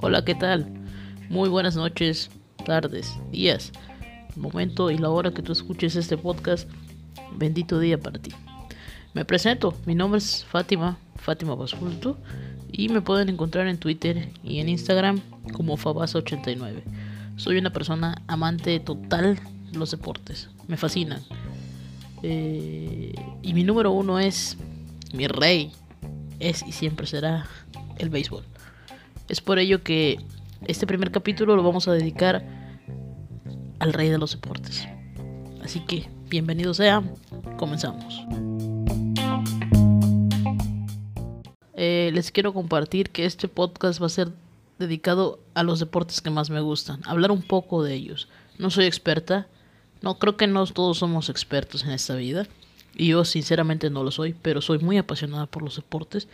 Hola, ¿qué tal? Muy buenas noches, tardes, días, el momento y la hora que tú escuches este podcast. Bendito día para ti. Me presento, mi nombre es Fátima, Fátima Basulto, y me pueden encontrar en Twitter y en Instagram como Fabasa89. Soy una persona amante total de los deportes, me fascinan. Eh, y mi número uno es mi rey, es y siempre será el béisbol. Es por ello que este primer capítulo lo vamos a dedicar al rey de los deportes. Así que, bienvenido sea, comenzamos. Eh, les quiero compartir que este podcast va a ser dedicado a los deportes que más me gustan, hablar un poco de ellos. No soy experta, no creo que no todos somos expertos en esta vida, y yo sinceramente no lo soy, pero soy muy apasionada por los deportes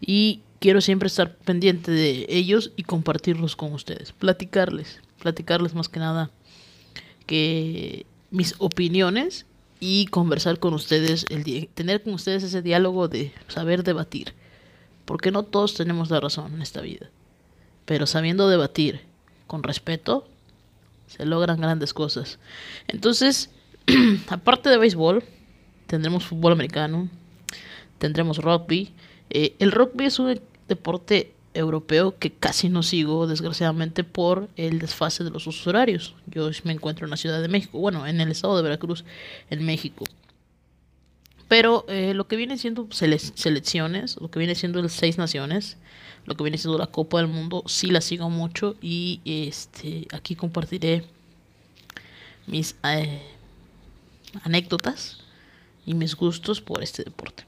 y quiero siempre estar pendiente de ellos y compartirlos con ustedes, platicarles, platicarles más que nada que mis opiniones y conversar con ustedes, el tener con ustedes ese diálogo de saber debatir, porque no todos tenemos la razón en esta vida, pero sabiendo debatir con respeto, se logran grandes cosas. Entonces, aparte de béisbol, tendremos fútbol americano, tendremos rugby. Eh, el rugby es un deporte europeo que casi no sigo, desgraciadamente, por el desfase de los usos horarios. Yo me encuentro en la Ciudad de México, bueno, en el estado de Veracruz, en México. Pero eh, lo que viene siendo selecciones, lo que viene siendo el Seis Naciones, lo que viene siendo la Copa del Mundo, sí la sigo mucho y este aquí compartiré mis eh, anécdotas y mis gustos por este deporte.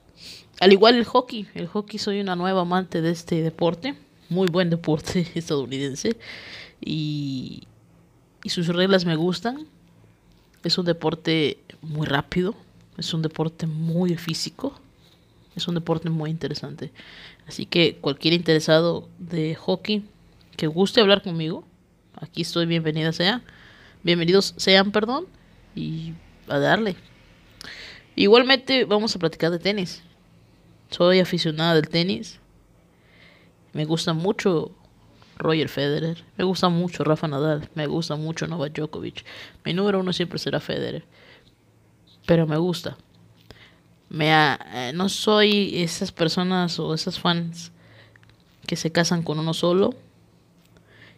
Al igual el hockey, el hockey soy una nueva amante de este deporte, muy buen deporte estadounidense y, sus reglas me gustan. Es un deporte muy rápido, es un deporte muy físico, es un deporte muy interesante. Así que cualquier interesado de hockey que guste hablar conmigo, aquí estoy, bienvenida sea. Bienvenidos sean, perdón, y a darle. Igualmente vamos a platicar de tenis. Soy aficionada del tenis. Me gusta mucho Roger Federer. Me gusta mucho Rafa Nadal. Me gusta mucho Novak Djokovic. Mi número uno siempre será Federer. Pero me gusta. Me eh, no soy esas personas o esas fans que se casan con uno solo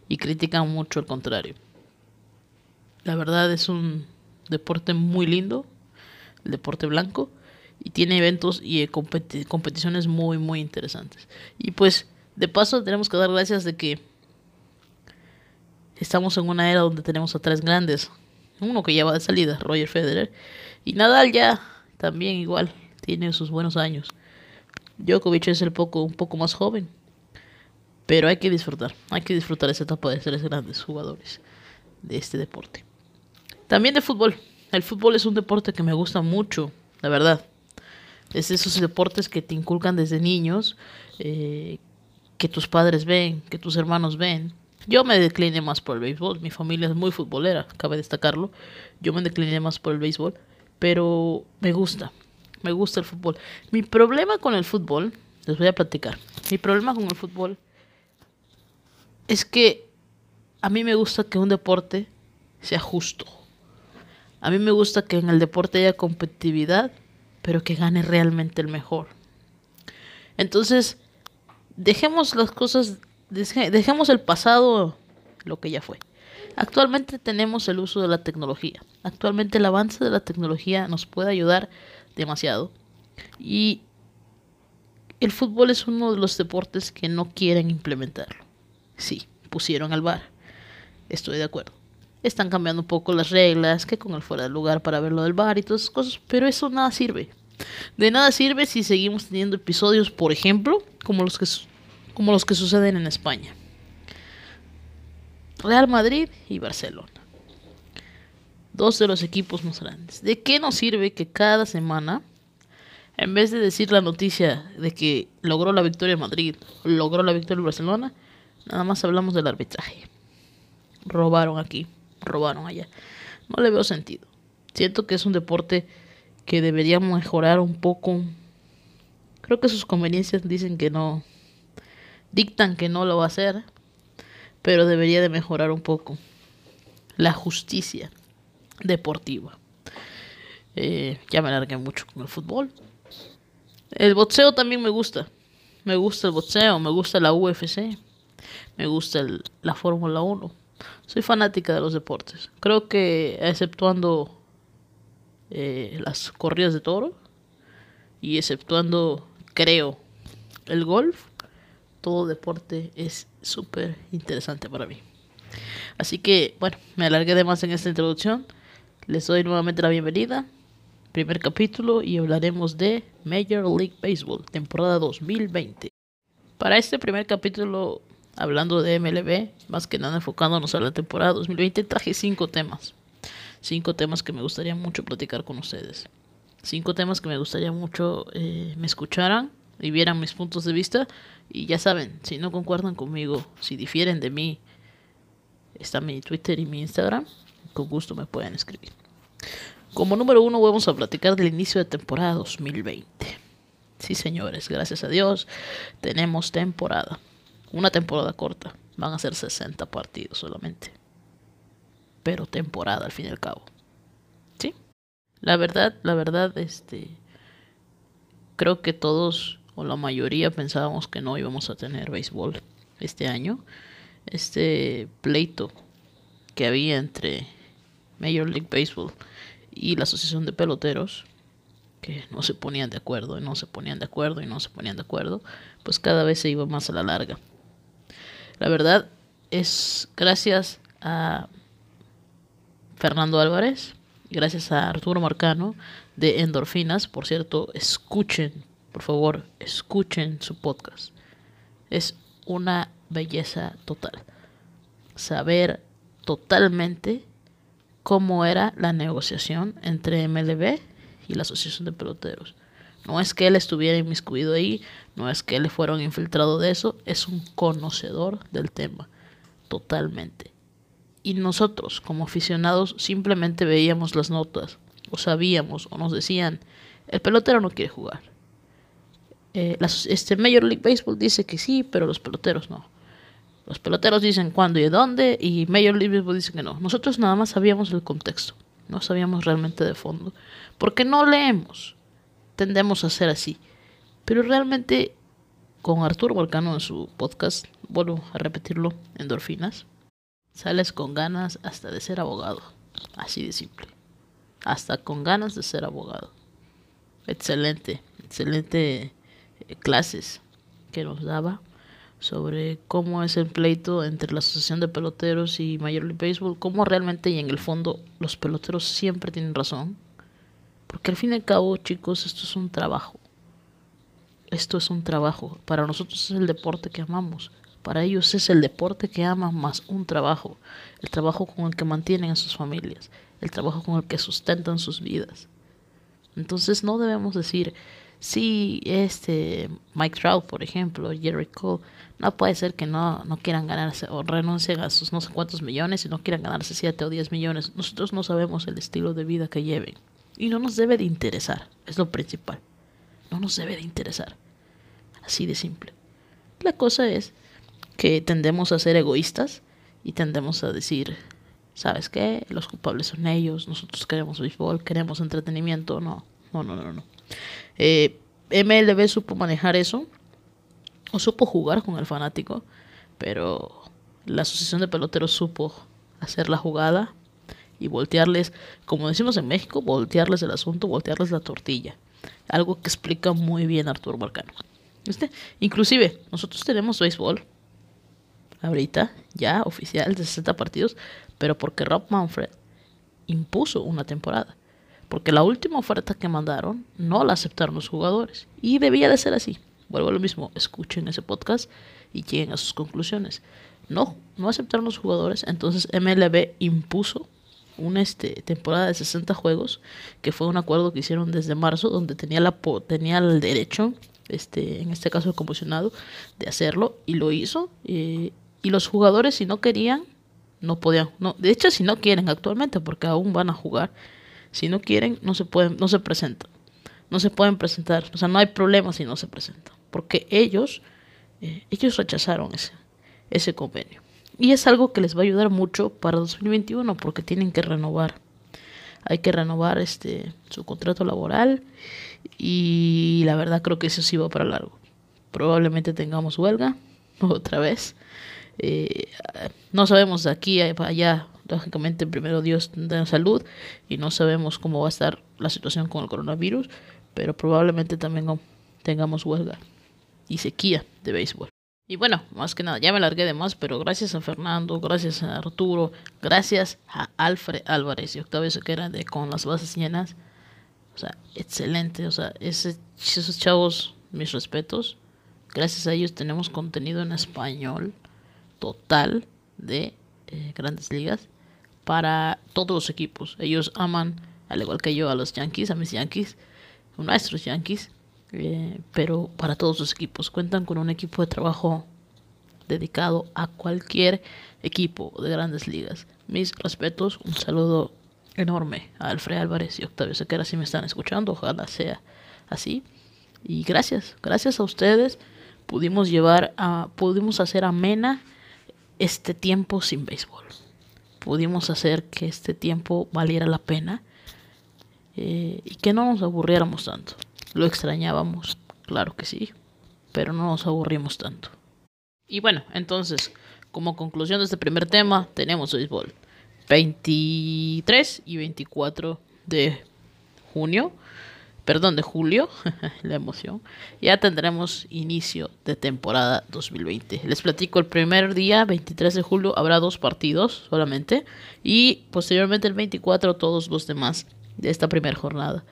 y critican mucho el contrario. La verdad es un deporte muy lindo el deporte blanco, y tiene eventos y eh, competiciones muy, muy interesantes. Y pues, de paso, tenemos que dar gracias de que estamos en una era donde tenemos a tres grandes. Uno que ya va de salida, Roger Federer, y Nadal ya también igual, tiene sus buenos años. Djokovic es el poco, un poco más joven. Pero hay que disfrutar, hay que disfrutar esa etapa de tres grandes jugadores de este deporte. También de fútbol. El fútbol es un deporte que me gusta mucho, la verdad. Es esos deportes que te inculcan desde niños, eh, que tus padres ven, que tus hermanos ven. Yo me decliné más por el béisbol. Mi familia es muy futbolera, cabe destacarlo. Yo me decliné más por el béisbol, pero me gusta. Me gusta el fútbol. Mi problema con el fútbol, les voy a platicar. Mi problema con el fútbol es que a mí me gusta que un deporte sea justo. A mí me gusta que en el deporte haya competitividad, pero que gane realmente el mejor. Entonces, dejemos las cosas, dejemos el pasado lo que ya fue. Actualmente tenemos el uso de la tecnología. Actualmente el avance de la tecnología nos puede ayudar demasiado. Y el fútbol es uno de los deportes que no quieren implementarlo. Sí, pusieron al bar. Estoy de acuerdo están cambiando un poco las reglas, que con el fuera de lugar para ver lo del bar y todas esas cosas, pero eso nada sirve. De nada sirve si seguimos teniendo episodios, por ejemplo, como los que, como los que suceden en España. Real Madrid y Barcelona. Dos de los equipos más grandes. ¿De qué nos sirve que cada semana, en vez de decir la noticia de que logró la victoria Madrid, logró la victoria Barcelona, nada más hablamos del arbitraje? Robaron aquí robaron allá. No le veo sentido. Siento que es un deporte que debería mejorar un poco Creo que sus conveniencias dicen que no, dictan que no lo va a hacer, pero debería de mejorar un poco la justicia deportiva. Eh, ya me alargué mucho con el fútbol. El boxeo también me gusta. Me gusta el boxeo, me gusta la UFC, me gusta la Fórmula 1. Soy fanática de los deportes. Creo que, exceptuando eh, las corridas de toro y exceptuando, creo, el golf, todo deporte es súper interesante para mí. Así que, bueno, me alargué de más en esta introducción. Les doy nuevamente la bienvenida. Primer capítulo y hablaremos de Major League Baseball, temporada 2020. Para este primer capítulo, hablando de MLB, más que nada enfocándonos a la temporada 2020, traje cinco temas. Cinco temas que me gustaría mucho platicar con ustedes. Cinco temas que me gustaría mucho eh, me escucharan y vieran mis puntos de vista. Y ya saben, si no concuerdan conmigo, si difieren de mí, está mi Twitter y mi Instagram. Con gusto me pueden escribir. Como número uno vamos a platicar del inicio de temporada 2020. Sí, señores, gracias a Dios tenemos temporada. Una temporada corta. Van a ser 60 partidos solamente. Pero temporada al fin y al cabo. ¿Sí? La verdad, la verdad, este... Creo que todos o la mayoría pensábamos que no íbamos a tener béisbol este año. Este pleito que había entre Major League Baseball y la Asociación de Peloteros, que no se ponían de acuerdo y no se ponían de acuerdo y no se ponían de acuerdo, pues cada vez se iba más a la larga. La verdad es gracias a Fernando Álvarez, gracias a Arturo Marcano de Endorfinas, por cierto, escuchen, por favor, escuchen su podcast. Es una belleza total. Saber totalmente cómo era la negociación entre MLB y la Asociación de Peloteros. No es que él estuviera inmiscuido ahí, no es que él fuera un infiltrado de eso, es un conocedor del tema, totalmente. Y nosotros, como aficionados, simplemente veíamos las notas, o sabíamos, o nos decían, el pelotero no quiere jugar. Eh, este Major League Baseball dice que sí, pero los peloteros no. Los peloteros dicen cuándo y dónde y Major League Baseball dice que no. Nosotros nada más sabíamos el contexto, no sabíamos realmente de fondo, porque no leemos. Tendemos a ser así. Pero realmente con Arturo Volcano en su podcast, vuelvo a repetirlo, endorfinas, sales con ganas hasta de ser abogado. Así de simple. Hasta con ganas de ser abogado. Excelente, excelente eh, clases que nos daba sobre cómo es el pleito entre la Asociación de Peloteros y Major League Baseball, cómo realmente y en el fondo los peloteros siempre tienen razón. Porque al fin y al cabo, chicos, esto es un trabajo. Esto es un trabajo. Para nosotros es el deporte que amamos. Para ellos es el deporte que aman más un trabajo. El trabajo con el que mantienen a sus familias. El trabajo con el que sustentan sus vidas. Entonces no debemos decir, si este Mike Trout, por ejemplo, Jerry Cole, no puede ser que no, no quieran ganarse o renuncien a sus no sé cuántos millones y no quieran ganarse 7 o 10 millones. Nosotros no sabemos el estilo de vida que lleven. Y no nos debe de interesar, es lo principal. No nos debe de interesar. Así de simple. La cosa es que tendemos a ser egoístas y tendemos a decir, ¿sabes qué? Los culpables son ellos, nosotros queremos béisbol, queremos entretenimiento. No, no, no, no, no. Eh, MLB supo manejar eso, o supo jugar con el fanático, pero la Asociación de Peloteros supo hacer la jugada y voltearles, como decimos en México, voltearles el asunto, voltearles la tortilla. Algo que explica muy bien Arturo Marcano. ¿Viste? Inclusive, nosotros tenemos béisbol ahorita, ya oficial de 60 partidos, pero porque Rob Manfred impuso una temporada. Porque la última oferta que mandaron no la aceptaron los jugadores. Y debía de ser así. Vuelvo a lo mismo, escuchen ese podcast y lleguen a sus conclusiones. No, no aceptaron los jugadores. Entonces MLB impuso una este, temporada de 60 juegos, que fue un acuerdo que hicieron desde marzo, donde tenía, la, tenía el derecho, este, en este caso el comisionado, de hacerlo, y lo hizo. y los jugadores, si no querían, no podían. No, de hecho, si no quieren actualmente, porque aún van a jugar, si no quieren, no se pueden, no se presentan. no se pueden presentar. O sea, no hay problema si no se presentan. Porque ellos, eh, ellos rechazaron ese, ese convenio. Y es algo que les va a ayudar mucho para 2021 porque tienen que renovar. Hay que renovar este su contrato laboral y la verdad creo que eso sí va para largo. Probablemente tengamos huelga otra vez. Eh, no sabemos de aquí a allá, lógicamente primero Dios da salud y no sabemos cómo va a estar la situación con el coronavirus, pero probablemente también tengamos huelga y sequía de béisbol. Y bueno, más que nada, ya me largué de más, pero gracias a Fernando, gracias a Arturo, gracias a Alfred Álvarez y Octavio Sequera de Con las Bases Llenas. O sea, excelente. O sea, ese, esos chavos, mis respetos. Gracias a ellos tenemos contenido en español total de eh, grandes ligas para todos los equipos. Ellos aman, al igual que yo, a los Yankees, a mis Yankees, nuestros Yankees. Eh, pero para todos los equipos cuentan con un equipo de trabajo dedicado a cualquier equipo de grandes ligas. Mis respetos, un saludo enorme a Alfred Álvarez y Octavio Sequera si me están escuchando, ojalá sea así. Y gracias, gracias a ustedes pudimos llevar a, pudimos hacer amena este tiempo sin béisbol. Pudimos hacer que este tiempo valiera la pena eh, y que no nos aburriéramos tanto. Lo extrañábamos, claro que sí, pero no nos aburrimos tanto. Y bueno, entonces, como conclusión de este primer tema, tenemos béisbol. 23 y 24 de junio, perdón, de julio, la emoción, ya tendremos inicio de temporada 2020. Les platico el primer día, 23 de julio, habrá dos partidos solamente y posteriormente el 24 todos los demás de esta primera jornada.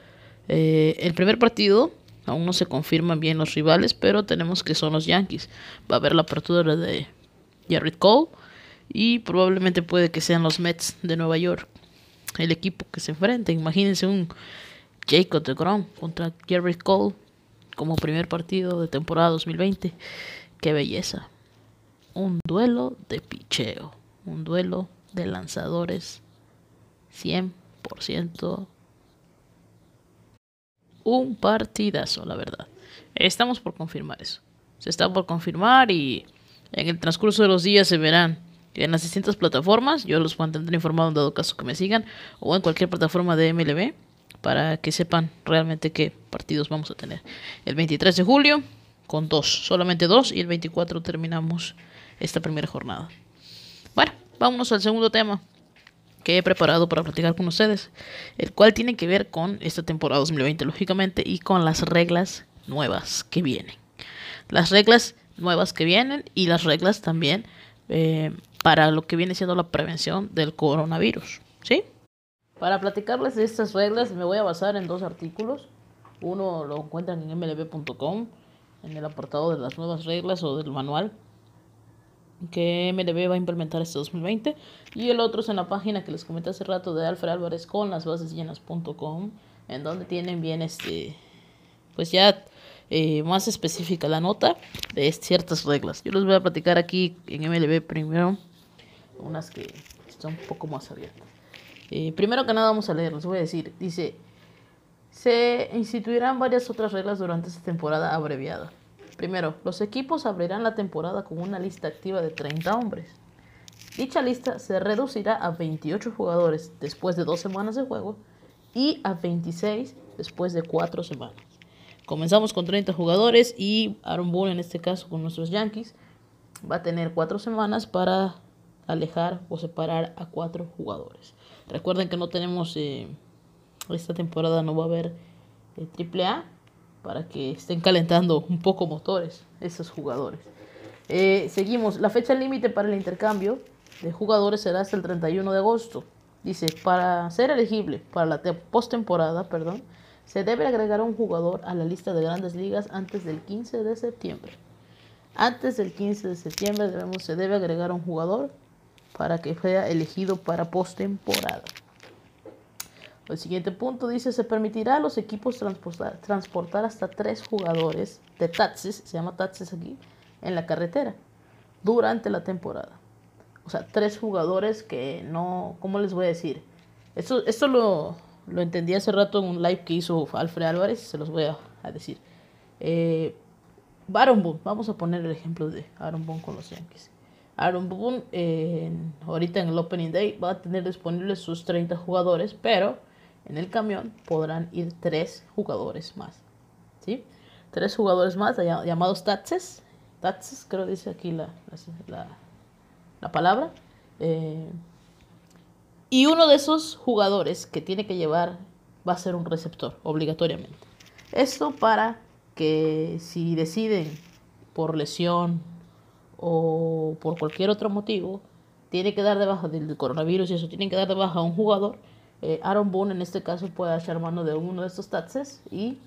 Eh, el primer partido, aún no se confirman bien los rivales, pero tenemos que son los Yankees. Va a haber la apertura de Jared Cole y probablemente puede que sean los Mets de Nueva York. El equipo que se enfrenta. Imagínense un Jacob de Grom contra Jared Cole como primer partido de temporada 2020. Qué belleza. Un duelo de picheo. Un duelo de lanzadores 100% un partidazo, la verdad. Estamos por confirmar eso. Se está por confirmar y en el transcurso de los días se verán en las distintas plataformas. Yo los mantendré informados en dado caso que me sigan o en cualquier plataforma de MLB para que sepan realmente qué partidos vamos a tener. El 23 de julio con dos, solamente dos y el 24 terminamos esta primera jornada. Bueno, vámonos al segundo tema que he preparado para platicar con ustedes, el cual tiene que ver con esta temporada 2020, lógicamente, y con las reglas nuevas que vienen. Las reglas nuevas que vienen y las reglas también eh, para lo que viene siendo la prevención del coronavirus, ¿sí? Para platicarles de estas reglas me voy a basar en dos artículos. Uno lo encuentran en mlb.com, en el apartado de las nuevas reglas o del manual que MLB va a implementar este 2020 y el otro es en la página que les comenté hace rato de Alfred Álvarez con las bases llenas.com en donde tienen bien este pues ya eh, más específica la nota de ciertas reglas. Yo les voy a platicar aquí en MLB primero unas que están un poco más abiertas. Eh, primero que nada vamos a leer les voy a decir dice se instituirán varias otras reglas durante esta temporada abreviada Primero, los equipos abrirán la temporada con una lista activa de 30 hombres. Dicha lista se reducirá a 28 jugadores después de dos semanas de juego y a 26 después de cuatro semanas. Comenzamos con 30 jugadores y Aaron Boone, en este caso con nuestros Yankees, va a tener cuatro semanas para alejar o separar a cuatro jugadores. Recuerden que no tenemos, eh, esta temporada no va a haber eh, triple A para que estén calentando un poco motores esos jugadores. Eh, seguimos, la fecha límite para el intercambio de jugadores será hasta el 31 de agosto. Dice, para ser elegible para la postemporada, perdón, se debe agregar un jugador a la lista de grandes ligas antes del 15 de septiembre. Antes del 15 de septiembre debemos, se debe agregar un jugador para que sea elegido para postemporada. El siguiente punto dice, se permitirá a los equipos transportar, hasta tres jugadores de taxis, se llama taxis aquí, en la carretera durante la temporada. O sea, tres jugadores que no, ¿cómo les voy a decir? Esto, esto lo, lo entendí hace rato en un live que hizo Alfred Álvarez, se los voy a, decir. Eh, Baron Boone, vamos a poner el ejemplo de Aaron Boone con los Yankees. Aaron Boone, ahorita en el Opening Day, va a tener disponibles sus 30 jugadores, pero en el camión podrán ir tres jugadores más. ¿Sí? Tres jugadores más llamados Tatses. Tatses, creo que dice aquí la, la, palabra. Eh, y uno de esos jugadores que tiene que llevar va a ser un receptor, obligatoriamente. Esto para que si deciden por lesión o por cualquier otro motivo, tiene que dar de baja del coronavirus y eso, tienen que dar de baja a un jugador, eh, Aaron Boone en este caso puede echar mano de uno de estos taxes y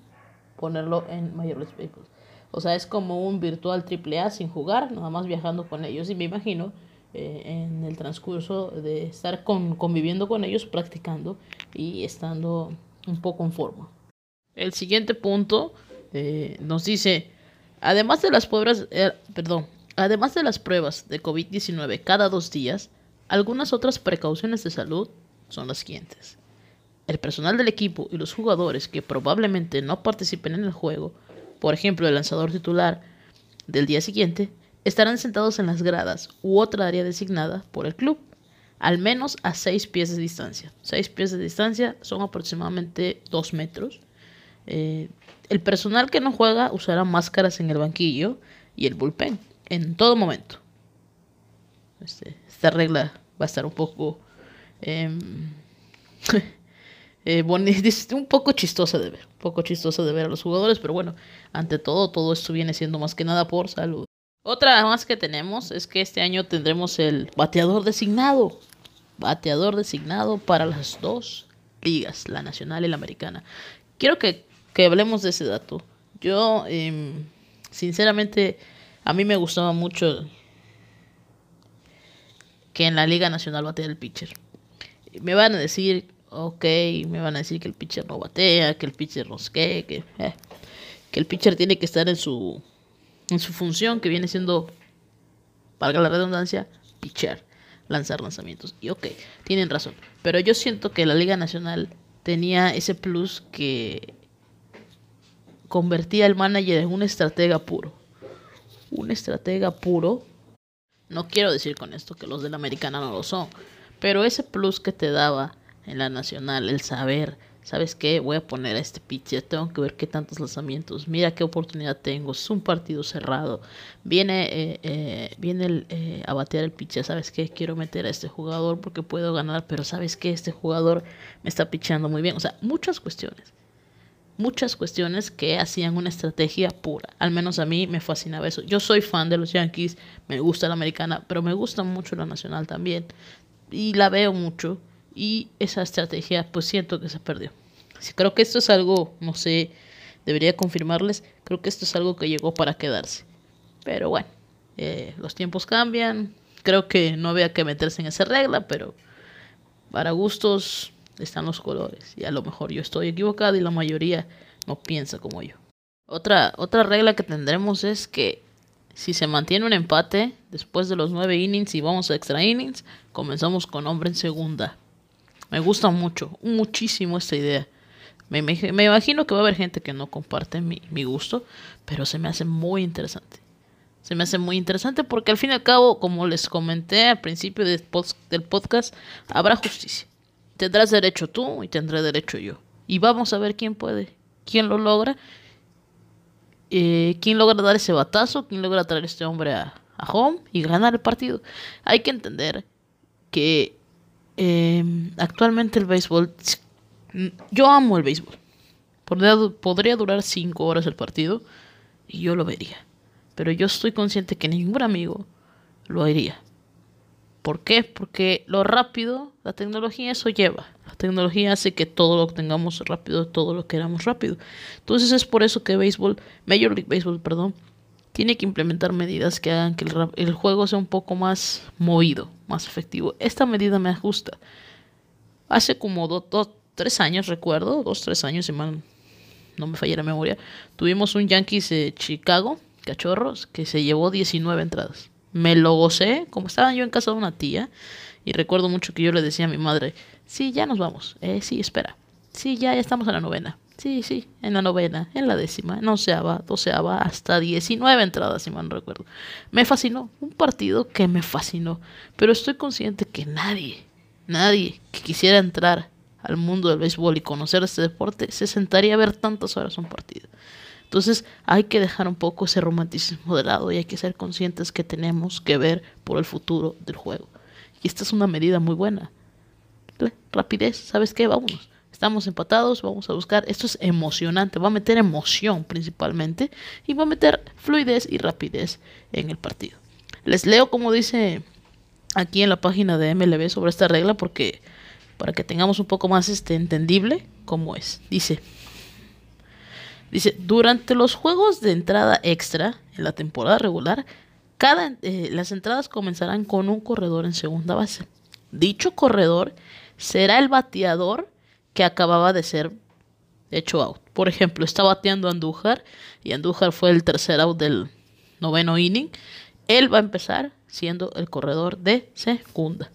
ponerlo en League Baseball. O sea, es como un virtual AAA sin jugar, nada más viajando con ellos. Y me imagino eh, en el transcurso de estar con, conviviendo con ellos, practicando y estando un poco en forma. El siguiente punto eh, nos dice, además de las pruebas, perdón, además de las pruebas de COVID-19 cada dos días, algunas otras precauciones de salud son las siguientes. El personal del equipo y los jugadores que probablemente no participen en el juego, por ejemplo el lanzador titular del día siguiente, estarán sentados en las gradas u otra área designada por el club, al menos a 6 pies de distancia. 6 pies de distancia son aproximadamente 2 metros. Eh, el personal que no juega usará máscaras en el banquillo y el bullpen en todo momento. Este, esta regla va a estar un poco em, eh, un poco chistosa de ver, poco de ver a los jugadores, pero bueno, ante todo, todo esto viene siendo más que nada por salud. Otra más que tenemos es que este año tendremos el bateador designado, bateador designado para las dos ligas, la nacional y la americana. Quiero que, hablemos de ese dato. Yo, em, sinceramente, a mí me gustaba mucho que en la Liga Nacional batea el pitcher. Me van a decir, ok, me van a decir que el pitcher no batea, que el pitcher no que, eh, que el pitcher tiene que estar en su, en su función, que viene siendo, valga la redundancia, pitcher, lanzar lanzamientos. Y ok, tienen razón. Pero yo siento que la Liga Nacional tenía ese plus que convertía al manager en un estratega puro. Un estratega puro. No quiero decir con esto que los de la americana no lo son, pero ese plus que te daba en la nacional, el saber, ¿sabes qué? Voy a poner a este pitcher, tengo que ver qué tantos lanzamientos, mira qué oportunidad tengo, es un partido cerrado, viene, eh, eh, viene el, eh, a batear el pitcher, ¿sabes qué? Quiero meter a este jugador porque puedo ganar, pero ¿sabes qué? Este jugador me está pitchando muy bien, o sea, muchas cuestiones. Muchas cuestiones que hacían una estrategia pura. Al menos a mí me fascinaba eso. Yo soy fan de los Yankees, me gusta la americana, pero me gusta mucho la nacional también y la veo mucho y esa estrategia pues siento que se perdió. Creo que esto es algo, no sé, debería confirmarles, creo que esto es algo que llegó para quedarse. Pero bueno, eh, los tiempos cambian, creo que no había que meterse en esa regla, pero para gustos están los colores y a lo mejor yo estoy equivocado y la mayoría no piensa como yo. Otra, otra regla que tendremos es que si se mantiene un empate después de los nueve innings y vamos a extra innings, comenzamos con hombre en segunda. Me gusta mucho, muchísimo esta idea. Me, imagino que va a haber gente que no comparte mi, gusto, pero se me hace muy interesante. Se me hace muy interesante porque al fin y al cabo, como les comenté al principio del podcast, habrá justicia. Tendrás derecho tú y tendré derecho yo. Y vamos a ver quién puede, quién lo logra eh, quién logra dar ese batazo, quién logra traer este hombre a, home y ganar el partido. Hay que entender que em, actualmente el béisbol, yo amo el béisbol. Podría, podría durar cinco horas el partido y yo lo vería. Pero yo estoy consciente que ningún amigo lo haría. ¿Por qué? Porque lo rápido, la tecnología eso lleva. La tecnología hace que todo lo tengamos rápido, todo lo queramos rápido. Entonces es por eso que béisbol, Major League Baseball, perdón, tiene que implementar medidas que hagan que el, juego sea un poco más movido, más efectivo. Esta medida me gusta. Hace como dos, tres años, recuerdo, dos, tres años, si mal no me falla la memoria, tuvimos un Yankees de Chicago, cachorros, que se llevó 19 entradas. Me lo gocé, como estaba yo en casa de una tía, y recuerdo mucho que yo le decía a mi madre, sí, ya nos vamos, eh, sí, espera. Sí, ya, ya estamos en la novena. Sí, sí, en la novena, en la décima, en onceava, doceava, hasta diecinueve entradas, si mal no recuerdo. Me fascinó, un partido que me fascinó, pero estoy consciente que nadie, nadie que quisiera entrar al mundo del béisbol y conocer este deporte se sentaría a ver tantas horas un partido. Entonces hay que dejar un poco ese romanticismo de lado y hay que ser conscientes que tenemos que ver por el futuro del juego. Y esta es una medida muy buena. Rapidez, ¿sabes qué? Vámonos. Estamos empatados, vamos a buscar. Esto es emocionante, va a meter emoción principalmente y va a meter fluidez y rapidez en el partido. Les leo como dice aquí en la página de MLB sobre esta regla porque para que tengamos un poco más este entendible cómo es. Dice Dice, durante los juegos de entrada extra en la temporada regular, cada, eh, las entradas comenzarán con un corredor en segunda base. Dicho corredor será el bateador que acababa de ser hecho out. Por ejemplo, está bateando Andújar y Andújar fue el tercer out del noveno inning. Él va a empezar siendo el corredor de segunda.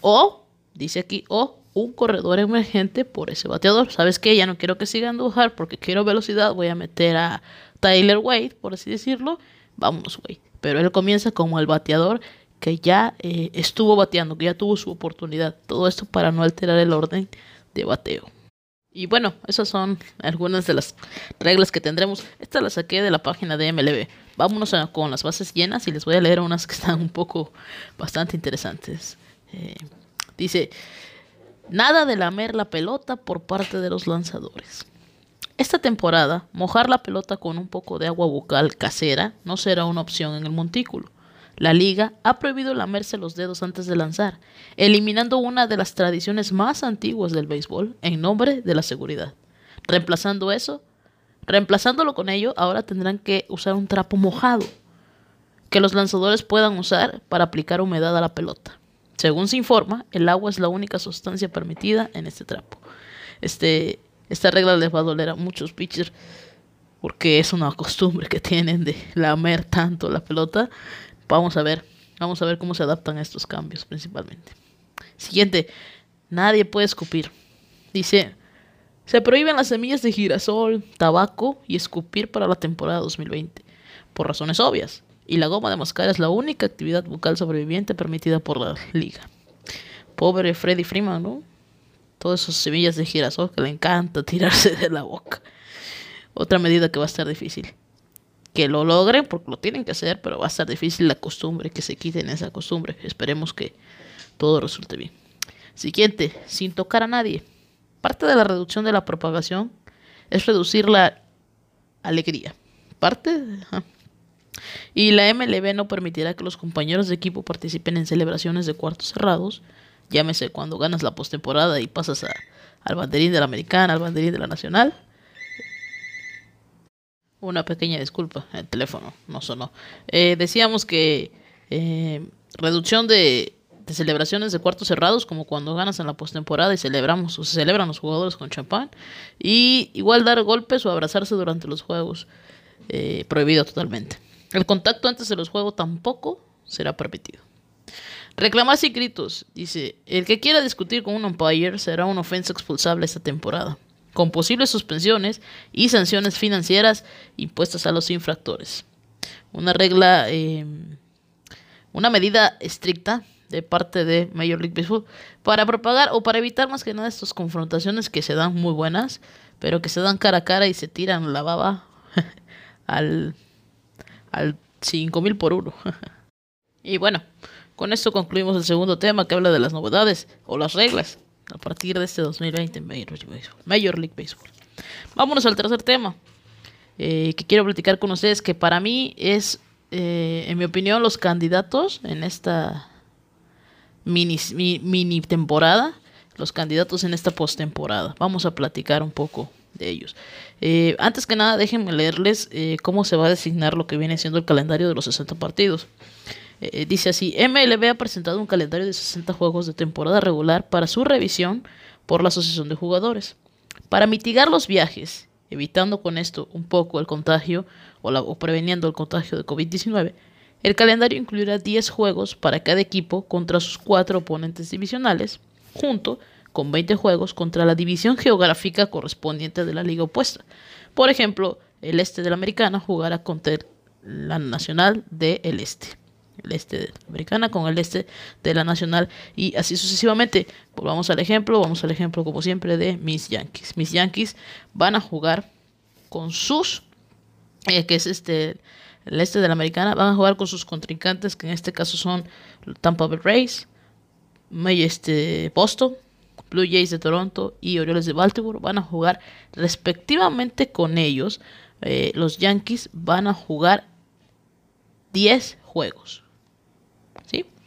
O, dice aquí, o un corredor emergente por ese bateador. ¿Sabes qué? Ya no quiero que siga Andújar porque quiero velocidad. Voy a meter a Tyler Wade, por así decirlo. Vámonos, Wade. Pero él comienza como el bateador que ya eh, estuvo bateando, que ya tuvo su oportunidad. Todo esto para no alterar el orden de bateo. Y bueno, esas son algunas de las reglas que tendremos. Esta la saqué de la página de MLB. Vámonos con las bases llenas y les voy a leer unas que están un poco bastante interesantes. Eh, dice, nada de lamer la pelota por parte de los lanzadores. Esta temporada, mojar la pelota con un poco de agua bucal casera no será una opción en el montículo. La liga ha prohibido lamerse los dedos antes de lanzar, eliminando una de las tradiciones más antiguas del béisbol en nombre de la seguridad. Reemplazando eso, reemplazándolo con ello, ahora tendrán que usar un trapo mojado que los lanzadores puedan usar para aplicar humedad a la pelota. Según se informa, el agua es la única sustancia permitida en este trapo. Este, esta regla les va a doler a muchos pitchers porque es una costumbre que tienen de lamer tanto la pelota Vamos a ver, vamos a ver cómo se adaptan a estos cambios principalmente. Siguiente, nadie puede escupir. Dice, se prohíben las semillas de girasol, tabaco y escupir para la temporada 2020, por razones obvias. Y la goma de mascar es la única actividad bucal sobreviviente permitida por la liga. Pobre Freddy Freeman, ¿no? Todas esas semillas de girasol que le encanta tirarse de la boca. Otra medida que va a estar difícil que lo logren, porque lo tienen que hacer, pero va a ser difícil la costumbre, que se quiten esa costumbre. Esperemos que todo resulte bien. Siguiente, sin tocar a nadie. Parte de la reducción de la propagación es reducir la alegría. Parte. Y la MLB no permitirá que los compañeros de equipo participen en celebraciones de cuartos cerrados. Llámese cuando ganas la postemporada y pasas al banderín de la americana, al banderín de la nacional una pequeña disculpa, el teléfono no sonó. Eh, decíamos que eh, reducción de, celebraciones de cuartos cerrados, como cuando ganas en la postemporada y celebramos o se celebran los jugadores con champán. Y igual dar golpes o abrazarse durante los juegos, eh, prohibido totalmente. El contacto antes de los juegos tampoco será permitido. Reclamar sin gritos. Dice, el que quiera discutir con un umpire será una ofensa expulsable esta temporada con posibles suspensiones y sanciones financieras impuestas a los infractores. Una regla, eh, una medida estricta de parte de Major League Baseball para propagar o para evitar más que nada estas confrontaciones que se dan muy buenas, pero que se dan cara a cara y se tiran la baba al, al 5000 por uno. y bueno, con esto concluimos el segundo tema que habla de las novedades o las reglas a partir de este 2020 en Major League Baseball. Vámonos al tercer tema eh, que quiero platicar con ustedes, que para mí es, eh, en mi opinión, los candidatos en esta mini, temporada, los candidatos en esta postemporada. Vamos a platicar un poco de ellos. Eh, antes que nada, déjenme leerles cómo se va a designar lo que viene siendo el calendario de los 60 partidos. Eh, dice así, MLB ha presentado un calendario de 60 juegos de temporada regular para su revisión por la Asociación de Jugadores. Para mitigar los viajes, evitando con esto un poco el contagio o, preveniendo el contagio de COVID-19, el calendario incluirá 10 juegos para cada equipo contra sus cuatro oponentes divisionales, junto con 20 juegos contra la división geográfica correspondiente de la liga opuesta. Por ejemplo, el este de la americana jugará contra la nacional del este. El este americana con el este de la nacional y así sucesivamente. Volvamos al ejemplo, vamos al ejemplo como siempre de mis Yankees. Mis Yankees van a jugar con sus, eh, que es este, el este de la americana, van a jugar con sus contrincantes, que en este caso son Tampa Bay Rays, este, Boston, Blue Jays de Toronto y Orioles de Baltimore. Van a jugar respectivamente con ellos. Eh, los Yankees van a jugar 10 juegos.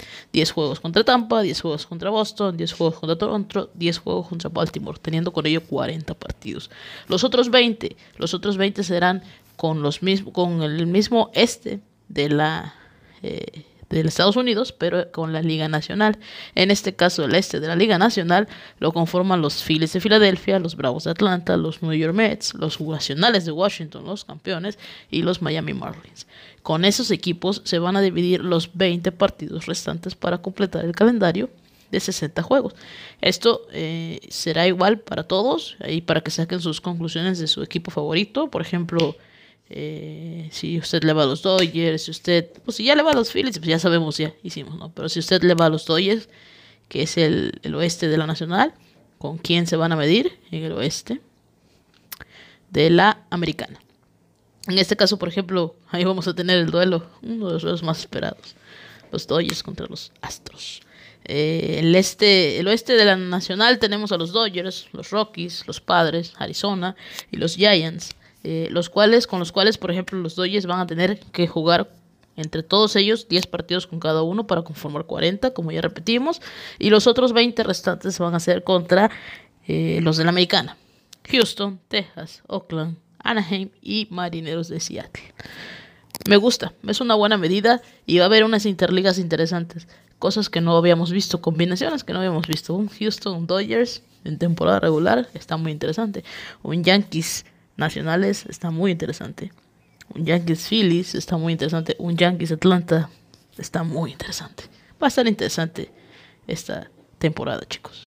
¿Sí? 10 juegos contra Tampa, 10 juegos contra Boston, 10 juegos contra Toronto, 10 juegos contra Baltimore, teniendo con ello 40 partidos. Los otros 20, los otros 20 serán con los mismos con el mismo este de la eh, de Estados Unidos, pero con la Liga Nacional. En este caso, el este de la Liga Nacional lo conforman los Phillies de Filadelfia, los Bravos de Atlanta, los New York Mets, los Nacionales de Washington, los campeones, y los Miami Marlins. Con esos equipos se van a dividir los 20 partidos restantes para completar el calendario de 60 juegos. Esto eh, será igual para todos, ahí para que saquen sus conclusiones de su equipo favorito. Por ejemplo, eh, si usted le va a los Dodgers, si usted, pues si ya le va a los Phillies, pues ya sabemos, ya hicimos, ¿no? Pero si usted le va a los Dodgers, que es el, oeste de la Nacional, ¿con quién se van a medir? En el oeste de la Americana. En este caso, por ejemplo, ahí vamos a tener el duelo, uno de los duelos más esperados. Los Dodgers contra los Astros. Eh, el este, el oeste de la Nacional tenemos a los Dodgers, los Rockies, los Padres, Arizona y los Giants. Eh, los cuales, con los cuales, por ejemplo, los Dodgers van a tener que jugar entre todos ellos 10 partidos con cada uno para conformar 40, como ya repetimos, y los otros 20 restantes van a ser contra eh, los de la Americana. Houston, Texas, Oakland, Anaheim y Marineros de Seattle. Me gusta, es una buena medida y va a haber unas interligas interesantes, cosas que no habíamos visto, combinaciones que no habíamos visto. Un Houston Dodgers en temporada regular está muy interesante. Un Yankees nacionales está muy interesante. Un Yankees Phillies está muy interesante. Un Yankees Atlanta está muy interesante. Va a estar interesante esta temporada, chicos.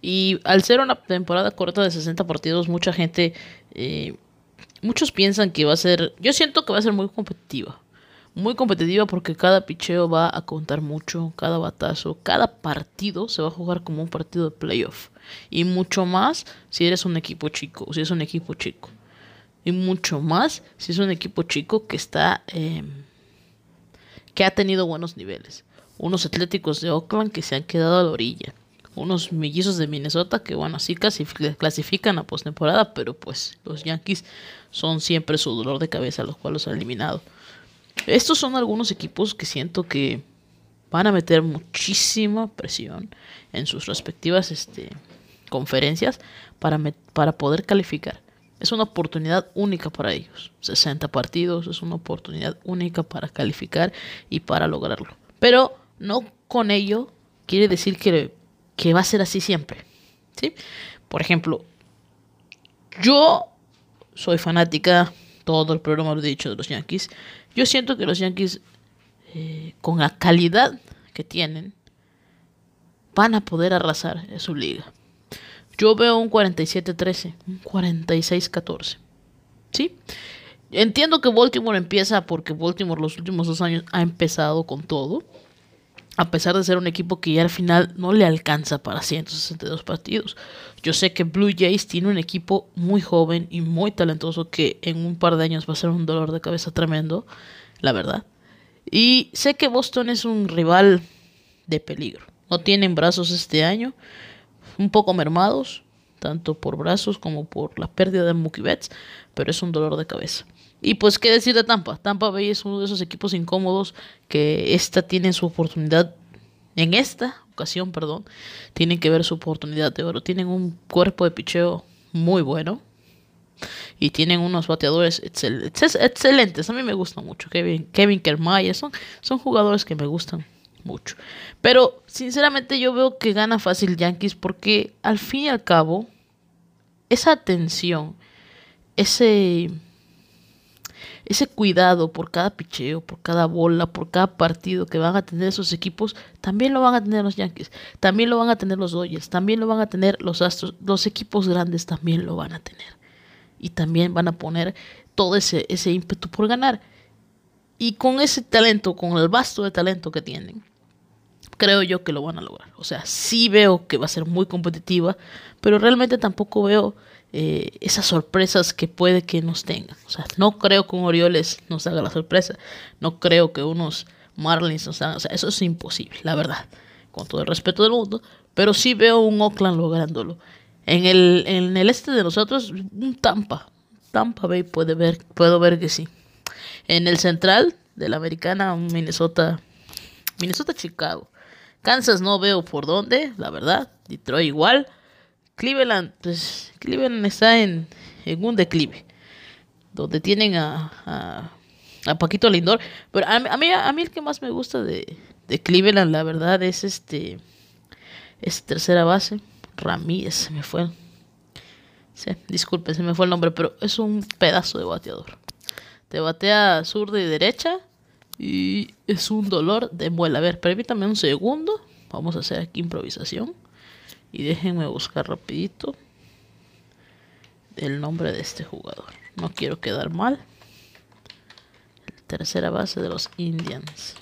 Y al ser una temporada corta de 60 partidos, mucha gente, eh, muchos piensan que va a ser, yo siento que va a ser muy competitiva. Muy competitiva porque cada picheo va a contar mucho, cada batazo, cada partido se va a jugar como un partido de playoff. Y mucho más si eres un equipo chico, si es un equipo chico y mucho más si es un equipo chico que está em, que ha tenido buenos niveles. Unos atléticos de Oakland que se han quedado a la orilla. Unos mellizos de Minnesota que, bueno, sí clasifican a postemporada, pero pues los Yankees son siempre su dolor de cabeza, los cuales los han eliminado. Estos son algunos equipos que siento que van a meter muchísima presión en sus respectivas este, conferencias para, para poder calificar. Es una oportunidad única para ellos. 60 partidos es una oportunidad única para calificar y para lograrlo. Pero no con ello quiere decir que, que va a ser así siempre. ¿sí? Por ejemplo, yo soy fanática, todo el programa lo he dicho, de los Yankees. Yo siento que los Yankees, eh, con la calidad que tienen, van a poder arrasar en su liga. Yo veo un 47-13, un 46-14. ¿Sí? Entiendo que Baltimore empieza porque Baltimore los últimos dos años ha empezado con todo. A pesar de ser un equipo que ya al final no le alcanza para 162 partidos. Yo sé que Blue Jays tiene un equipo muy joven y muy talentoso que en un par de años va a ser un dolor de cabeza tremendo, la verdad. Y sé que Boston es un rival de peligro. No tienen brazos este año un poco mermados, tanto por brazos como por la pérdida de Mookie Betts, pero es un dolor de cabeza. Y pues, ¿qué decir de Tampa? Tampa Bay es uno de esos equipos incómodos que esta tiene su oportunidad, en esta ocasión, perdón, tienen que ver su oportunidad de oro. Tienen un cuerpo de picheo muy bueno y tienen unos bateadores excelentes. A mí me gustan mucho. Kevin, Kevin Kermaya, son, son jugadores que me gustan mucho. Pero sinceramente yo veo que gana fácil Yankees porque al fin y al cabo esa tensión, ese ese cuidado por cada picheo, por cada bola, por cada partido que van a tener esos equipos, también lo van a tener los Yankees, también lo van a tener los Dodgers, también lo van a tener los Astros, los equipos grandes también lo van a tener. Y también van a poner todo ese, ese ímpetu por ganar. Y con ese talento, con el vasto de talento que tienen, creo yo que lo van a lograr. O sea, sí veo que va a ser muy competitiva, pero realmente tampoco veo eh, esas sorpresas que puede que nos tengan. O sea, no creo que un Orioles nos haga la sorpresa. No creo que unos Marlins nos hagan. O sea, eso es imposible, la verdad. Con todo el respeto del mundo. Pero sí veo un Oakland lográndolo. En el, en el este de nosotros, un Tampa. Tampa Bay puede ver, puedo ver que sí. En el central de la americana, un Minnesota. Minnesota, Chicago. Kansas no veo por dónde, la verdad. Detroit igual. Cleveland, pues Cleveland está en, en un declive, donde tienen a, a, a Paquito Lindor, pero a, mí, a mí el que más me gusta de, de Cleveland, la verdad, es este, es tercera base, Ramírez, se me fue, sí, disculpe, se me fue el nombre, pero es un pedazo de bateador, te batea zurda y derecha, y es un dolor de muela, a ver, permítame un segundo, vamos a hacer aquí improvisación. Y déjenme buscar rapidito el nombre de este jugador. No quiero quedar mal. Tercera base de los Indians.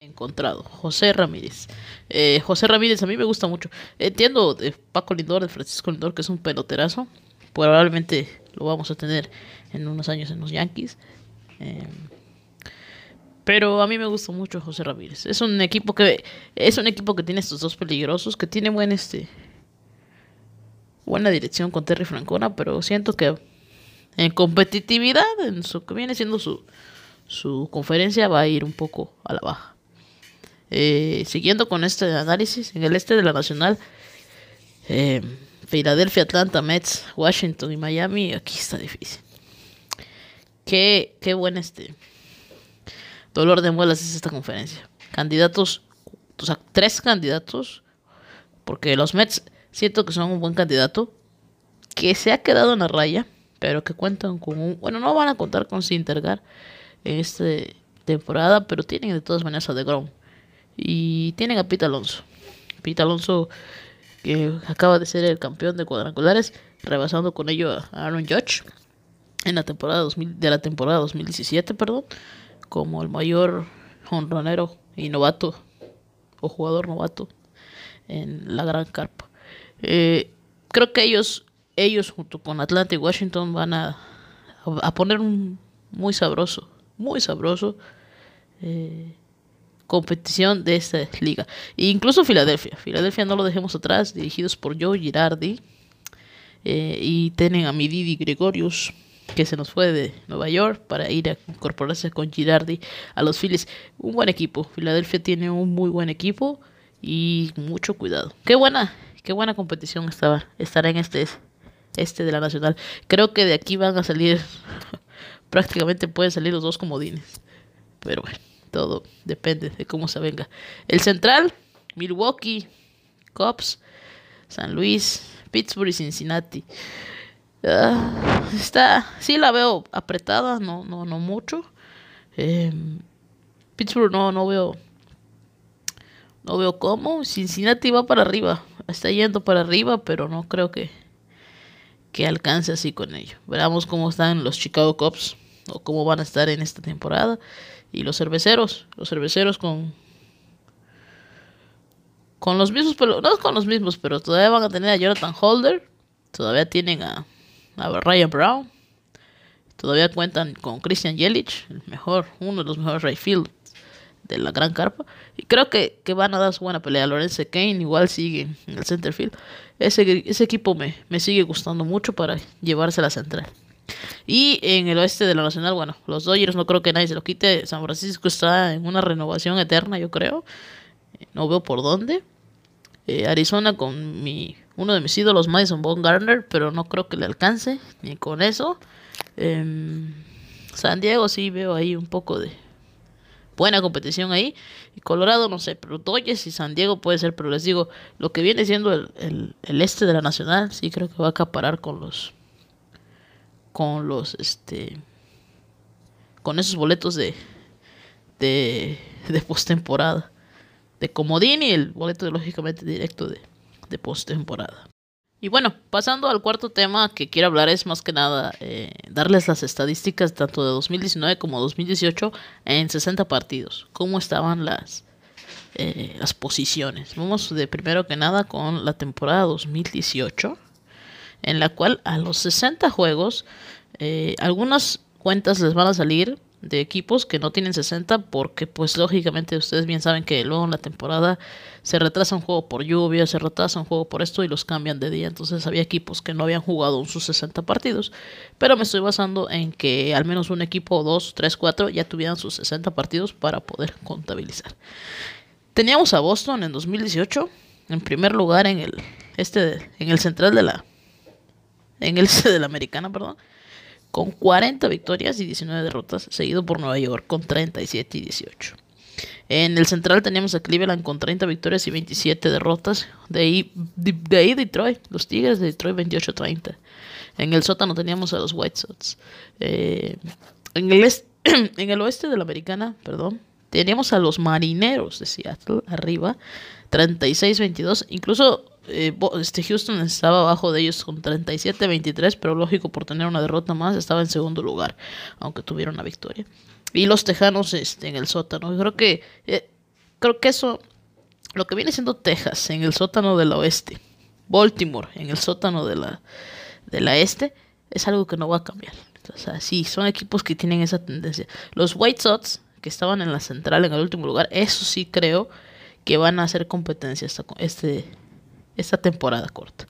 Encontrado. José Ramírez. Eh, José Ramírez a mí me gusta mucho. Entiendo de Paco Lindor, de Francisco Lindor, que es un peloterazo. Probablemente lo vamos a tener en unos años en los Yankees. Eh, pero a mí me gusta mucho José Ramírez. Es un equipo que es un equipo que tiene estos dos peligrosos, que tiene buen este buena dirección con Terry Francona, pero siento que en competitividad, en su que viene siendo su su conferencia va a ir un poco a la baja. Eh, siguiendo con este análisis, en el este de la Nacional, eh, Filadelfia, Atlanta, Mets, Washington y Miami, aquí está difícil. Qué, qué buen este dolor de muelas es esta conferencia. Candidatos, o sea, tres candidatos, porque los Mets siento que son un buen candidato, que se ha quedado en la raya, pero que cuentan con un, bueno, no van a contar con Sintergar en esta temporada, pero tienen de todas maneras a DeGrom y tienen a Pete Alonso. Pete Alonso que acaba de ser el campeón de cuadrangulares, rebasando con ello a Aaron Judge en la temporada 2000, de la temporada 2017, perdón como el mayor honronero y novato o jugador novato en la gran carpa. Eh, creo que ellos, ellos junto con Atlanta y Washington van a, a poner un muy sabroso, muy sabroso eh, competición de esta liga. E incluso Filadelfia. Filadelfia no lo dejemos atrás, dirigidos por Joe Girardi. Eh, y tienen a mi Didi Gregorius, que se nos fue de Nueva York para ir a incorporarse con Girardi a los Phillies. Un buen equipo. Filadelfia tiene un muy buen equipo y mucho cuidado. Qué buena, qué buena competición estaba, estará en este, este de la Nacional. Creo que de aquí van a salir, prácticamente pueden salir los dos comodines. Pero bueno, todo depende de cómo se venga. El central, Milwaukee, Cubs, San Luis, Pittsburgh y Cincinnati. Ah, está, sí la veo apretada, no, no, no mucho. Em, Pittsburgh no, no veo, no veo cómo. Cincinnati va para arriba, está yendo para arriba, pero no creo que, que alcance así con ello. Veremos cómo están los Chicago Cubs o cómo van a estar en esta temporada. Y los cerveceros, los cerveceros con con los mismos, pero no con los mismos, pero todavía van a tener a Jonathan Holder, todavía tienen a a Ryan Brown. Todavía cuentan con Christian Yelich, el mejor, uno de los mejores right field de la gran carpa. Y creo que, van a dar su buena pelea. Lorenzo Kane igual sigue en el center field. Ese, ese equipo me, me sigue gustando mucho para llevarse la central. Y en el oeste de la Nacional, bueno, los Dodgers no creo que nadie se lo quite. San Francisco está en una renovación eterna, yo creo. No veo por dónde. Eh, Arizona con mi uno de mis ídolos, Madison Garner, pero no creo que le alcance ni con eso. Em, San Diego sí veo ahí un poco de buena competición ahí. Y Colorado no sé, pero Dodgers y San Diego puede ser, pero les digo, lo que viene siendo el, este de la Nacional, sí creo que va a acaparar con los con los este con esos boletos de de, de postemporada de comodín y el boleto lógicamente directo de, de postemporada. Y bueno, pasando al cuarto tema que quiero hablar es más que nada eh, darles las estadísticas tanto de 2019 como 2018 en 60 partidos. ¿Cómo estaban las, eh, las posiciones? Vamos de primero que nada con la temporada 2018, en la cual a los 60 juegos eh, algunas cuentas les van a salir de equipos que no tienen 60 porque pues lógicamente ustedes bien saben que luego en la temporada se retrasa un juego por lluvia, se retrasa un juego por esto y los cambian de día. Entonces había equipos que no habían jugado en sus 60 partidos. Pero me estoy basando en que al menos un equipo, dos, tres, cuatro ya tuvieran sus 60 partidos para poder contabilizar. Teníamos a Boston en 2018 en primer lugar en el este en el central de la en el este de la americana, perdón con 40 victorias y 19 derrotas, seguido por Nueva York con 37 y 18. En el central teníamos a Cleveland con 30 victorias y 27 derrotas. De ahí, de, ahí Detroit, los Tigres de Detroit 28-30. En el sótano teníamos a los White Sox. Eh, en, el en el oeste de la americana, perdón, teníamos a los Marineros de Seattle arriba, 36-22. Incluso eh, este Houston estaba abajo de ellos con 37-23, pero lógico por tener una derrota más estaba en segundo lugar, aunque tuvieron una victoria. Y los Tejanos este, en el sótano. Creo que eh, creo que eso lo que viene siendo Texas en el sótano del oeste, Baltimore en el sótano de la de la este es algo que no va a cambiar. O sea, sí, son equipos que tienen esa tendencia. Los White Sox que estaban en la central en el último lugar, eso sí creo que van a hacer competencia esta, este esta temporada corta.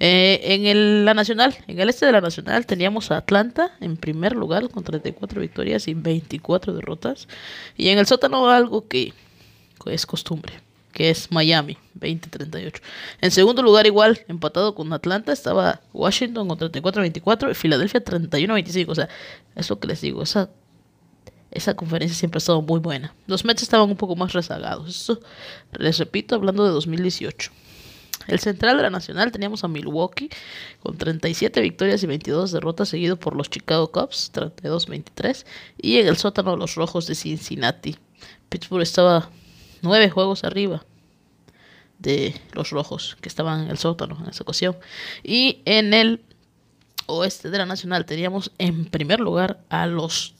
Eh, en el, la Nacional, en el este de la Nacional teníamos a Atlanta en primer lugar con 34 victorias y 24 derrotas. Y en el sótano algo que es costumbre, que es Miami, 20-38. En segundo lugar igual, empatado con Atlanta, estaba Washington con 34-24 y Filadelfia 31-25. O sea, es lo que les digo, esa, esa conferencia siempre ha estado muy buena. Los Mets estaban un poco más rezagados. Esto, les repito, hablando de 2018. El central de la Nacional teníamos a Milwaukee con 37 victorias y 22 derrotas, seguido por los Chicago Cubs, 32-23, y en el sótano los Rojos de Cincinnati. Pittsburgh estaba nueve juegos arriba de los Rojos, que estaban en el sótano en esa ocasión. Y en el oeste de la Nacional teníamos en primer lugar a los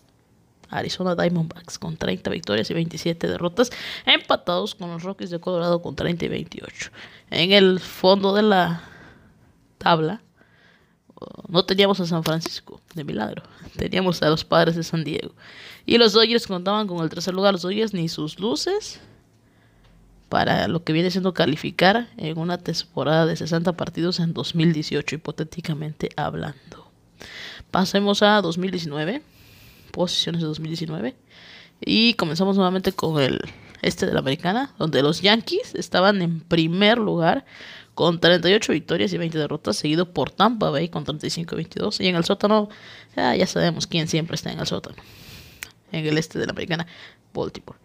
Arizona Diamondbacks con 30 victorias y 27 derrotas, empatados con los Rockies de Colorado con 30 y 28. En el fondo de la tabla no teníamos a San Francisco, de milagro. Teníamos a los padres de San Diego. Y los Dodgers contaban con el tercer lugar. Los Dodgers ni sus luces para lo que viene siendo calificar en una temporada de 60 partidos en 2018, hipotéticamente hablando. Pasemos a 2019 posiciones de 2019. Y comenzamos nuevamente con el este de la americana, donde los Yankees estaban en primer lugar con 38 victorias y 20 derrotas, seguido por Tampa Bay con 35 y 22. Y en el sótano, ya, sabemos quién siempre está en el sótano. En el este de la americana, Baltimore.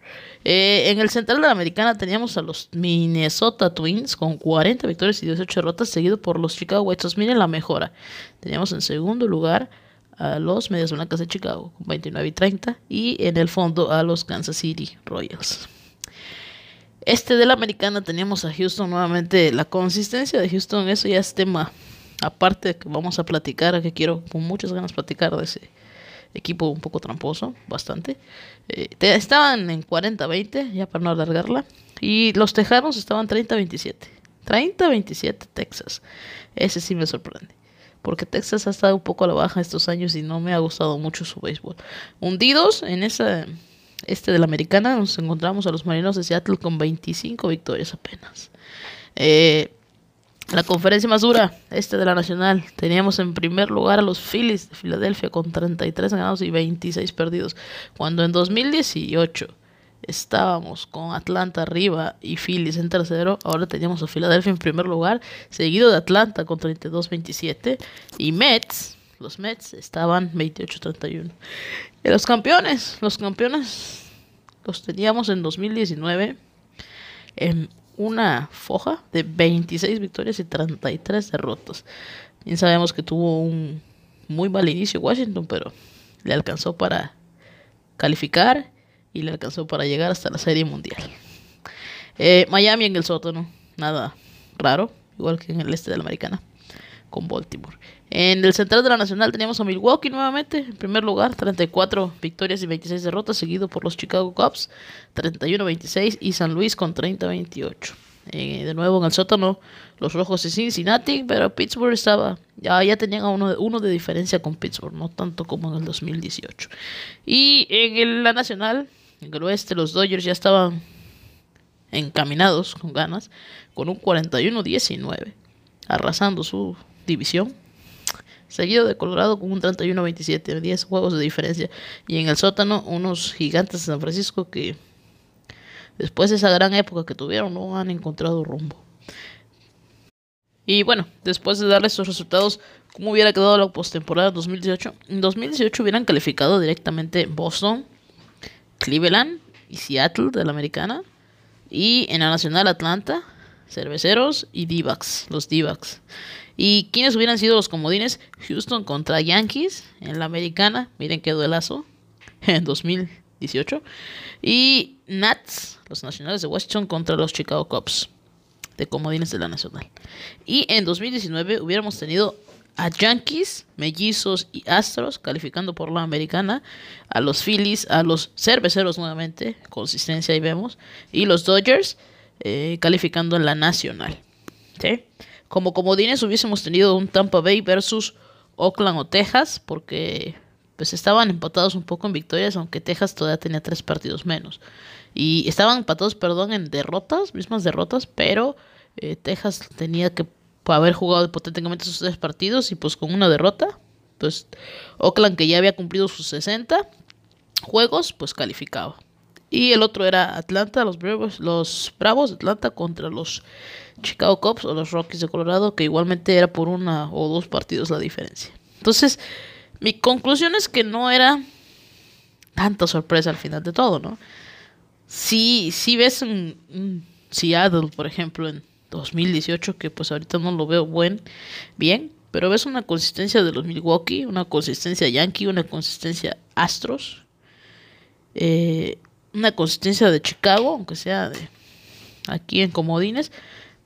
Eh, en el central de la americana teníamos a los Minnesota Twins con 40 victorias y 18 derrotas, seguido por los Chicago White Sox. Miren la mejora. Teníamos en segundo lugar a los Medias Blancas de Chicago con 29 y 30 y en el fondo a los Kansas City Royals. Este de la americana teníamos a Houston nuevamente. La consistencia de Houston, eso ya es tema aparte que vamos a platicar, que quiero con muchas ganas platicar de ese equipo un poco tramposo, bastante. Eh, estaban en 40-20, ya para no alargarla. Y los Tejanos estaban 30-27. 30-27 Texas. Ese sí me sorprende porque Texas ha estado un poco a la baja estos años y no me ha gustado mucho su béisbol. Hundidos en esa este de la americana nos encontramos a los Marinos de Seattle con 25 victorias apenas. Eh, la conferencia más dura, este de la Nacional, teníamos en primer lugar a los Phillies de Filadelfia con 33 ganados y 26 perdidos, cuando en 2018 estábamos con Atlanta arriba y Phillies en tercero. Ahora teníamos a Filadelfia en primer lugar, seguido de Atlanta con 32-27 y Mets, los Mets estaban 28-31. Y los campeones, los campeones los teníamos en 2019 en una foja de 26 victorias y 33 derrotas. Bien sabemos que tuvo un muy mal inicio Washington, pero le alcanzó para calificar y le alcanzó para llegar hasta la Serie Mundial. Eh, Miami en el sótano, nada raro, igual que en el este de la Americana, con Baltimore. En el central de la Nacional teníamos a Milwaukee nuevamente, en primer lugar, 34 victorias y 26 derrotas, seguido por los Chicago Cubs, 31-26, y San Luis con 30-28. Eh, de nuevo en el sótano, los rojos de Cincinnati, pero Pittsburgh estaba, ya, ya tenían uno, uno de diferencia con Pittsburgh, no tanto como en el 2018. Y en la Nacional, en el oeste, los Dodgers ya estaban encaminados con ganas, con un 41-19, arrasando su división. Seguido de Colorado con un 31-27, 10 juegos de diferencia. Y en el sótano, unos gigantes de San Francisco que después de esa gran época que tuvieron no han encontrado rumbo. Y bueno, después de darle estos resultados, ¿cómo hubiera quedado la postemporada 2018? En 2018 hubieran calificado directamente Boston, Cleveland y Seattle de la americana. Y en la nacional Atlanta, Cerveceros y d los d ¿Y quiénes hubieran sido los comodines? Houston contra Yankees en la americana. Miren qué duelazo. En 2018. Y Nats, los nacionales de Washington contra los Chicago Cubs. De comodines de la nacional. Y en 2019 hubiéramos tenido a Yankees, Mellizos y Astros, calificando por la americana, a los Phillies, a los Cerveceros nuevamente, consistencia ahí vemos, y los Dodgers, eh, calificando en la nacional. Como comodines hubiésemos tenido un Tampa Bay versus Oakland o Texas, porque pues estaban empatados un poco en victorias, aunque Texas todavía tenía tres partidos menos. Y estaban empatados, perdón, en derrotas, mismas derrotas, pero eh, Texas tenía que haber jugado hipotéticamente sus tres partidos y pues con una derrota, pues Oakland que ya había cumplido sus 60 juegos, pues calificaba. Y el otro era Atlanta, los Bravos, los Bravos de Atlanta contra los Chicago Cubs o los Rockies de Colorado, que igualmente era por una o dos partidos la diferencia. Entonces, mi conclusión es que no era tanta sorpresa al final de todo, ¿no? Si, si ves un Seattle, por ejemplo, en 2018, que pues ahorita no lo veo buen, bien, pero ves una consistencia de los Milwaukee, una consistencia Yankee, una consistencia Astros, eh, una consistencia de Chicago, aunque sea de aquí en Comodines.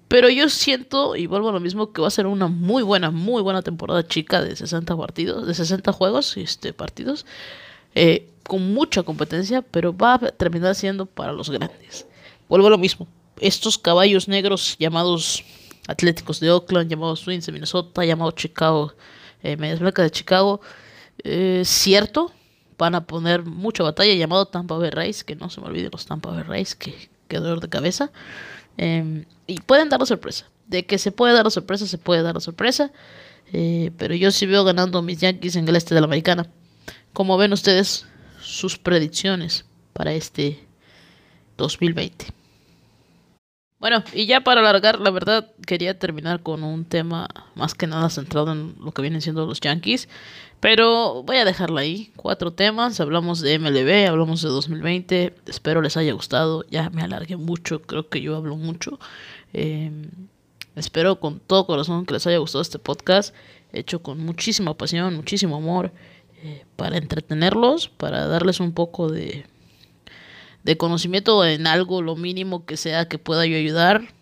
Pero yo siento, y vuelvo a lo mismo, que va a ser una muy buena, muy buena temporada chica de 60 partidos, de 60 juegos, este, partidos, eh, con mucha competencia, pero va a terminar siendo para los grandes. Vuelvo a lo mismo, estos caballos negros llamados Atléticos de Oakland, llamados Twins de Minnesota, llamados Chicago, eh, Medias Blancas de Chicago, eh, cierto, van a poner mucha batalla, llamado Tampa Bay Rays, que no se me olvide los Tampa Bay Rays, que, que dolor de cabeza, em, y pueden dar la sorpresa, de que se puede dar la sorpresa, se puede dar la sorpresa, eh, pero yo sí veo ganando mis Yankees en el este de la Americana. Como ven ustedes sus predicciones para este 2020? Bueno, y ya para alargar, la verdad quería terminar con un tema más que nada centrado en lo que vienen siendo los Yankees, pero voy a dejarlo ahí. Cuatro temas, hablamos de MLB, hablamos de 2020, espero les haya gustado, ya me alargué mucho, creo que yo hablo mucho. Em, espero con todo corazón que les haya gustado este podcast, hecho con muchísima pasión, muchísimo amor, eh, para entretenerlos, para darles un poco de de conocimiento en algo, lo mínimo que sea que pueda yo ayudar,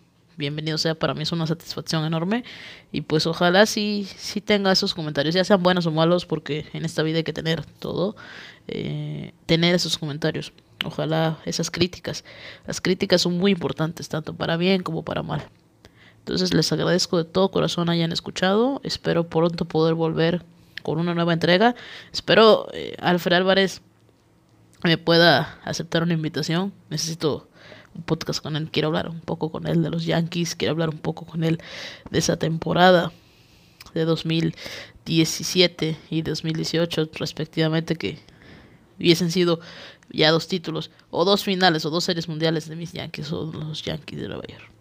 bienvenido sea, para mí es una satisfacción enorme y pues ojalá sí, sí tenga esos comentarios, ya sean buenos o malos, porque en esta vida hay que tener todo, eh, tener esos comentarios, ojalá esas críticas, las críticas son muy importantes, tanto para bien como para mal. Entonces les agradezco de todo corazón hayan escuchado, espero pronto poder volver con una nueva entrega, espero eh, Alfred Álvarez me pueda aceptar una invitación. Necesito un podcast con él. Quiero hablar un poco con él de los Yankees. Quiero hablar un poco con él de esa temporada de 2017 y 2018 respectivamente que hubiesen sido ya dos títulos o dos finales o dos series mundiales de mis Yankees o los Yankees de Nueva York.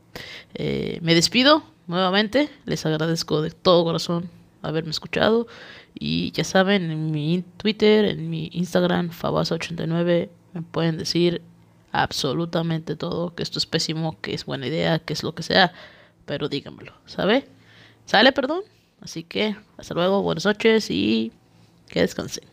Eh, me despido nuevamente. Les agradezco de todo corazón haberme escuchado. Y ya saben, en mi Twitter, en mi Instagram, Fabasa89, me pueden decir absolutamente todo, que esto es pésimo, que es buena idea, que es lo que sea, pero díganmelo, ¿sabe? ¿Sale, perdón? Así que hasta luego, buenas noches y que descansen.